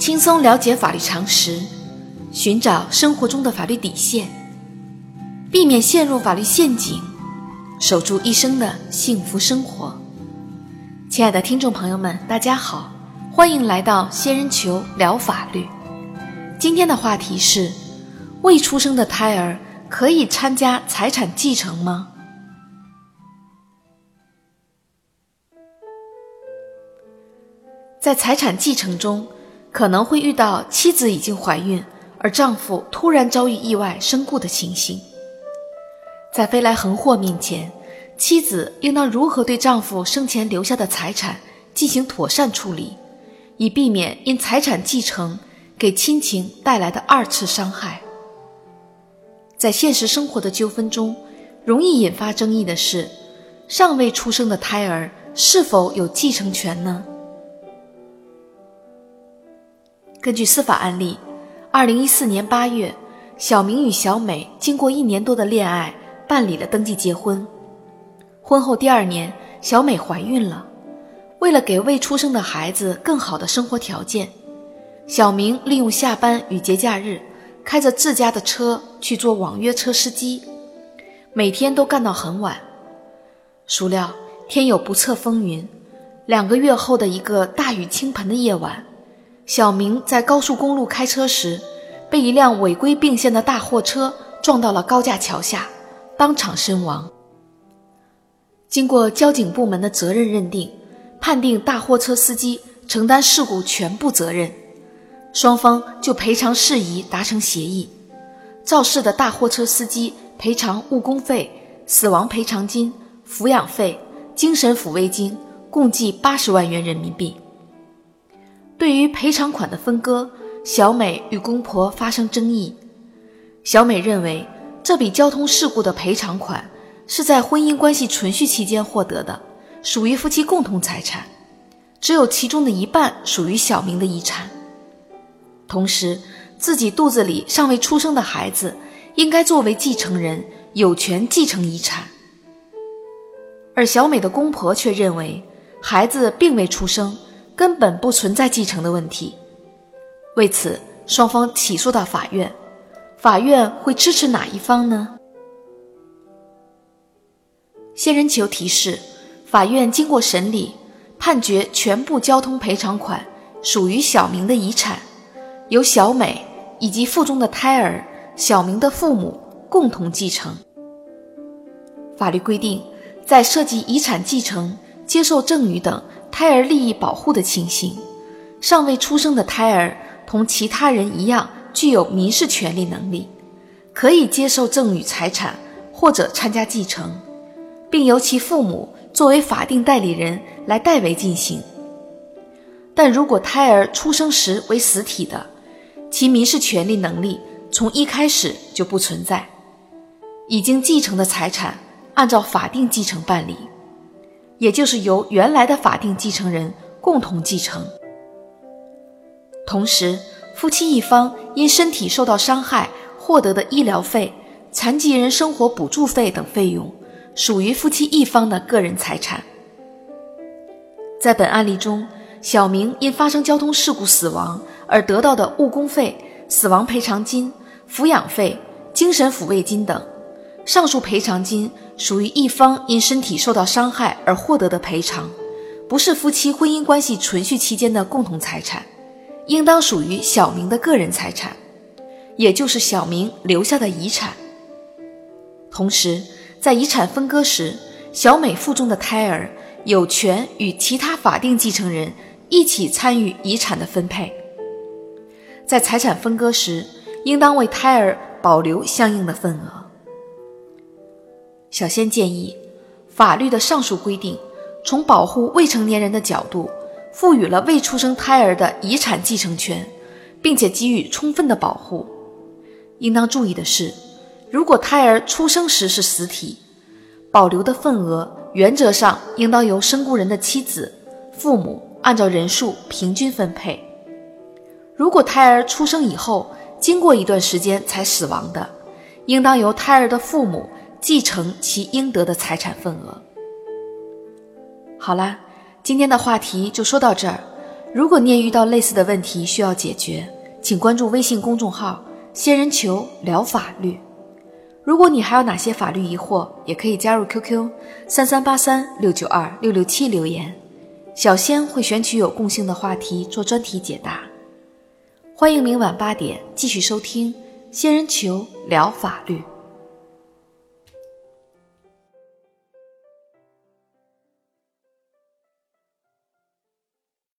轻松了解法律常识，寻找生活中的法律底线，避免陷入法律陷阱，守住一生的幸福生活。亲爱的听众朋友们，大家好，欢迎来到仙人球聊法律。今天的话题是：未出生的胎儿可以参加财产继承吗？在财产继承中，可能会遇到妻子已经怀孕，而丈夫突然遭遇意外身故的情形。在飞来横祸面前，妻子应当如何对丈夫生前留下的财产进行妥善处理，以避免因财产继承给亲情带来的二次伤害？在现实生活的纠纷中，容易引发争议的是，尚未出生的胎儿是否有继承权呢？根据司法案例，二零一四年八月，小明与小美经过一年多的恋爱，办理了登记结婚。婚后第二年，小美怀孕了。为了给未出生的孩子更好的生活条件，小明利用下班与节假日，开着自家的车去做网约车司机，每天都干到很晚。孰料天有不测风云，两个月后的一个大雨倾盆的夜晚。小明在高速公路开车时，被一辆违规并线的大货车撞到了高架桥下，当场身亡。经过交警部门的责任认定，判定大货车司机承担事故全部责任，双方就赔偿事宜达成协议。肇事的大货车司机赔偿误工费、死亡赔偿金、抚养费、精神抚慰金，共计八十万元人民币。对于赔偿款的分割，小美与公婆发生争议。小美认为，这笔交通事故的赔偿款是在婚姻关系存续期间获得的，属于夫妻共同财产，只有其中的一半属于小明的遗产。同时，自己肚子里尚未出生的孩子应该作为继承人，有权继承遗产。而小美的公婆却认为，孩子并未出生。根本不存在继承的问题，为此双方起诉到法院，法院会支持哪一方呢？仙人球提示：法院经过审理，判决全部交通赔偿款属于小明的遗产，由小美以及腹中的胎儿小明的父母共同继承。法律规定，在涉及遗产继承、接受赠与等。胎儿利益保护的情形，尚未出生的胎儿同其他人一样具有民事权利能力，可以接受赠与财产或者参加继承，并由其父母作为法定代理人来代为进行。但如果胎儿出生时为死体的，其民事权利能力从一开始就不存在，已经继承的财产按照法定继承办理。也就是由原来的法定继承人共同继承。同时，夫妻一方因身体受到伤害获得的医疗费、残疾人生活补助费等费用，属于夫妻一方的个人财产。在本案例中，小明因发生交通事故死亡而得到的误工费、死亡赔偿金、抚养费、精神抚慰金等。上述赔偿金属于一方因身体受到伤害而获得的赔偿，不是夫妻婚姻关系存续期间的共同财产，应当属于小明的个人财产，也就是小明留下的遗产。同时，在遗产分割时，小美腹中的胎儿有权与其他法定继承人一起参与遗产的分配。在财产分割时，应当为胎儿保留相应的份额。小仙建议，法律的上述规定，从保护未成年人的角度，赋予了未出生胎儿的遗产继承权，并且给予充分的保护。应当注意的是，如果胎儿出生时是死体，保留的份额原则上应当由身故人的妻子、父母按照人数平均分配。如果胎儿出生以后，经过一段时间才死亡的，应当由胎儿的父母。继承其应得的财产份额。好啦，今天的话题就说到这儿。如果你也遇到类似的问题需要解决，请关注微信公众号“仙人球聊法律”。如果你还有哪些法律疑惑，也可以加入 QQ 三三八三六九二六六七留言，小仙会选取有共性的话题做专题解答。欢迎明晚八点继续收听仙人球聊法律。